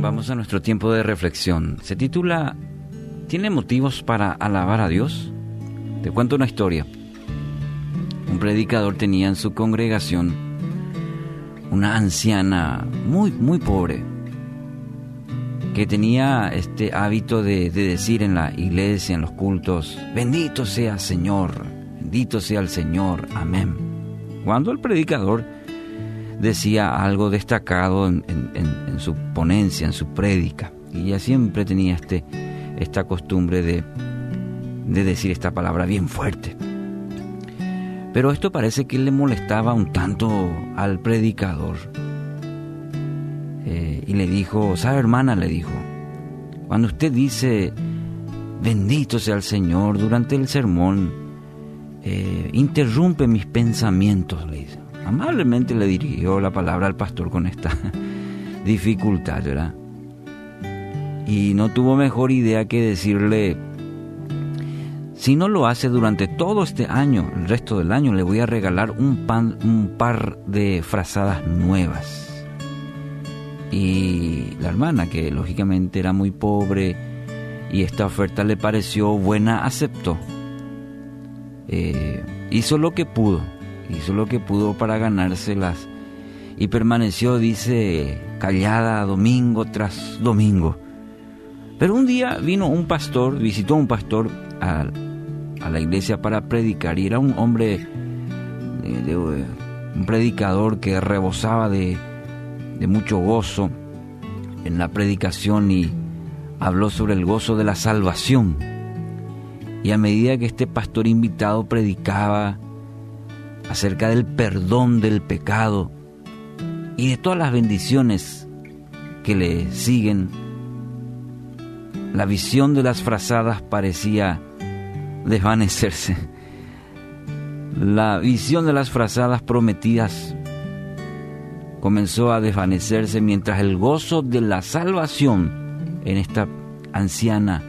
Vamos a nuestro tiempo de reflexión. Se titula ¿Tiene motivos para alabar a Dios? Te cuento una historia. Un predicador tenía en su congregación una anciana muy, muy pobre, que tenía este hábito de, de, decir en la iglesia, en los cultos, bendito sea Señor, bendito sea el Señor, amén. Cuando el predicador decía algo destacado en, su ponencia, en su prédica, y ella siempre tenía este, esta costumbre de, de decir esta palabra bien fuerte. Pero esto parece que le molestaba un tanto al predicador. Eh, y le dijo, ¿sabe hermana? Le dijo, cuando usted dice, bendito sea el Señor durante el sermón, eh, interrumpe mis pensamientos, le dice. Amablemente le dirigió la palabra al pastor con esta dificultad, ¿verdad? Y no tuvo mejor idea que decirle, si no lo hace durante todo este año, el resto del año, le voy a regalar un, pan, un par de frazadas nuevas. Y la hermana, que lógicamente era muy pobre y esta oferta le pareció buena, aceptó. Eh, hizo lo que pudo, hizo lo que pudo para ganárselas y permaneció, dice, callada domingo tras domingo. Pero un día vino un pastor, visitó un pastor a, a la iglesia para predicar y era un hombre, de, de, un predicador que rebosaba de, de mucho gozo en la predicación y habló sobre el gozo de la salvación. Y a medida que este pastor invitado predicaba acerca del perdón del pecado y de todas las bendiciones que le siguen, la visión de las frazadas parecía desvanecerse. La visión de las frazadas prometidas comenzó a desvanecerse mientras el gozo de la salvación en esta anciana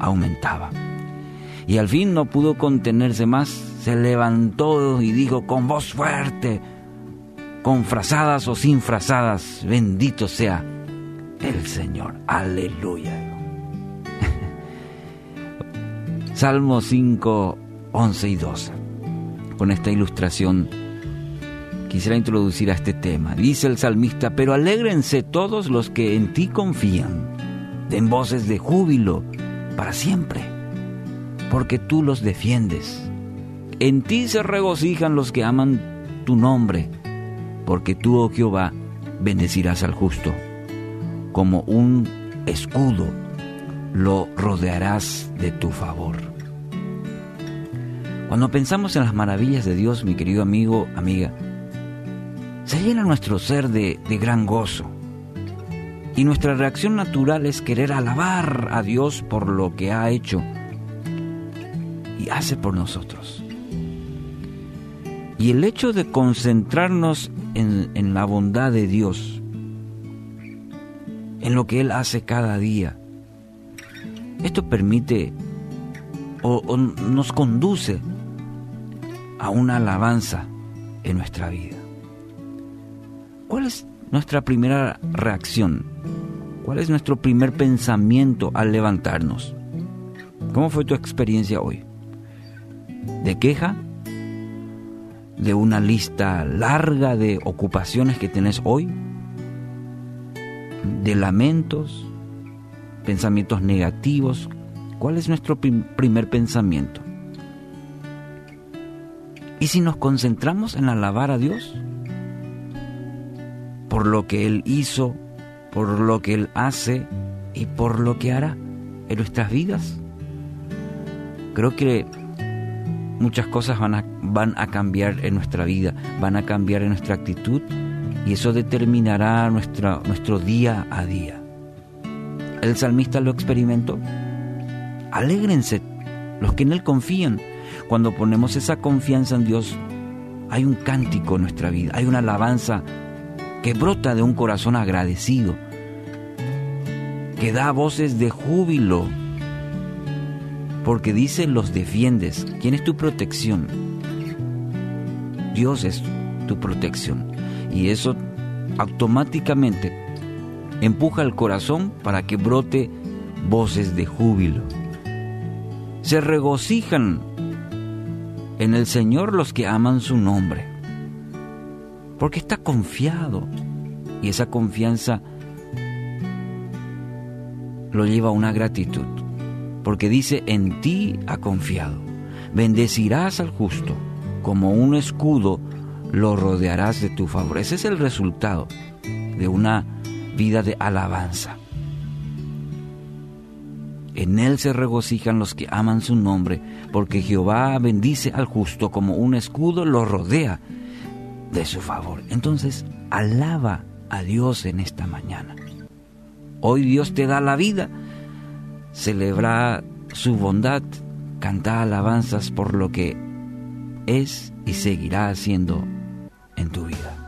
aumentaba. Y al fin no pudo contenerse más, se levantó y dijo con voz fuerte, con frazadas o sin frazadas, bendito sea el Señor. Aleluya. Salmo 5, 11 y 12. Con esta ilustración quisiera introducir a este tema. Dice el salmista, pero alégrense todos los que en ti confían, den voces de júbilo para siempre, porque tú los defiendes. En ti se regocijan los que aman tu nombre, porque tú, oh Jehová, bendecirás al justo. Como un escudo lo rodearás de tu favor. Cuando pensamos en las maravillas de Dios, mi querido amigo, amiga, se llena nuestro ser de, de, gran gozo. Y nuestra reacción natural es querer alabar a Dios por lo que ha hecho hace por nosotros. Y el hecho de concentrarnos en, en la bondad de Dios, en lo que Él hace cada día, esto permite o, o nos conduce a una alabanza en nuestra vida. ¿Cuál es nuestra primera reacción? ¿Cuál es nuestro primer pensamiento al levantarnos? ¿Cómo fue tu experiencia hoy? ¿De queja? ¿De una lista larga de ocupaciones que tenés hoy? ¿De lamentos? ¿Pensamientos negativos? ¿Cuál es nuestro primer pensamiento? ¿Y si nos concentramos en alabar a Dios? Por lo que Él hizo, por lo que Él hace y por lo que hará en nuestras vidas. Creo que muchas cosas van a, van a cambiar en nuestra vida, van a cambiar en nuestra actitud y eso determinará nuestro día a día. El salmista lo experimentó. Alégrense los que en Él confían. Cuando ponemos esa confianza en Dios, hay un cántico en nuestra vida, hay una alabanza que brota de un corazón agradecido, que da voces de júbilo, porque dice los defiendes. ¿Quién es tu protección? Dios es tu protección. Y eso automáticamente empuja el corazón para que brote voces de júbilo. Se regocijan en el Señor los que aman su nombre, porque está confiado y esa confianza lo lleva a una gratitud, porque dice, en ti ha confiado, bendecirás al justo, como un escudo lo rodearás de tu favor. Ese es el resultado de una vida de alabanza. En él se regocijan los que aman su nombre, porque Jehová bendice al justo como un escudo lo rodea de su favor. Entonces, alaba a Dios en esta mañana. Hoy Dios te da la vida, celebra su bondad, canta alabanzas por lo que es y seguirá haciendo en tu vida.